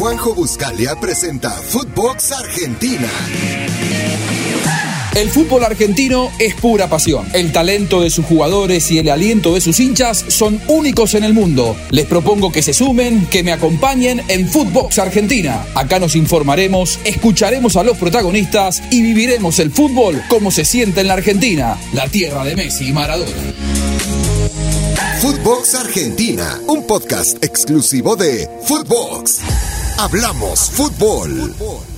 Juanjo Buscalia presenta Footbox Argentina. El fútbol argentino es pura pasión. El talento de sus jugadores y el aliento de sus hinchas son únicos en el mundo. Les propongo que se sumen, que me acompañen en Footbox Argentina. Acá nos informaremos, escucharemos a los protagonistas y viviremos el fútbol como se siente en la Argentina, la tierra de Messi y Maradona. Footbox Argentina, un podcast exclusivo de Footbox. Hablamos fútbol.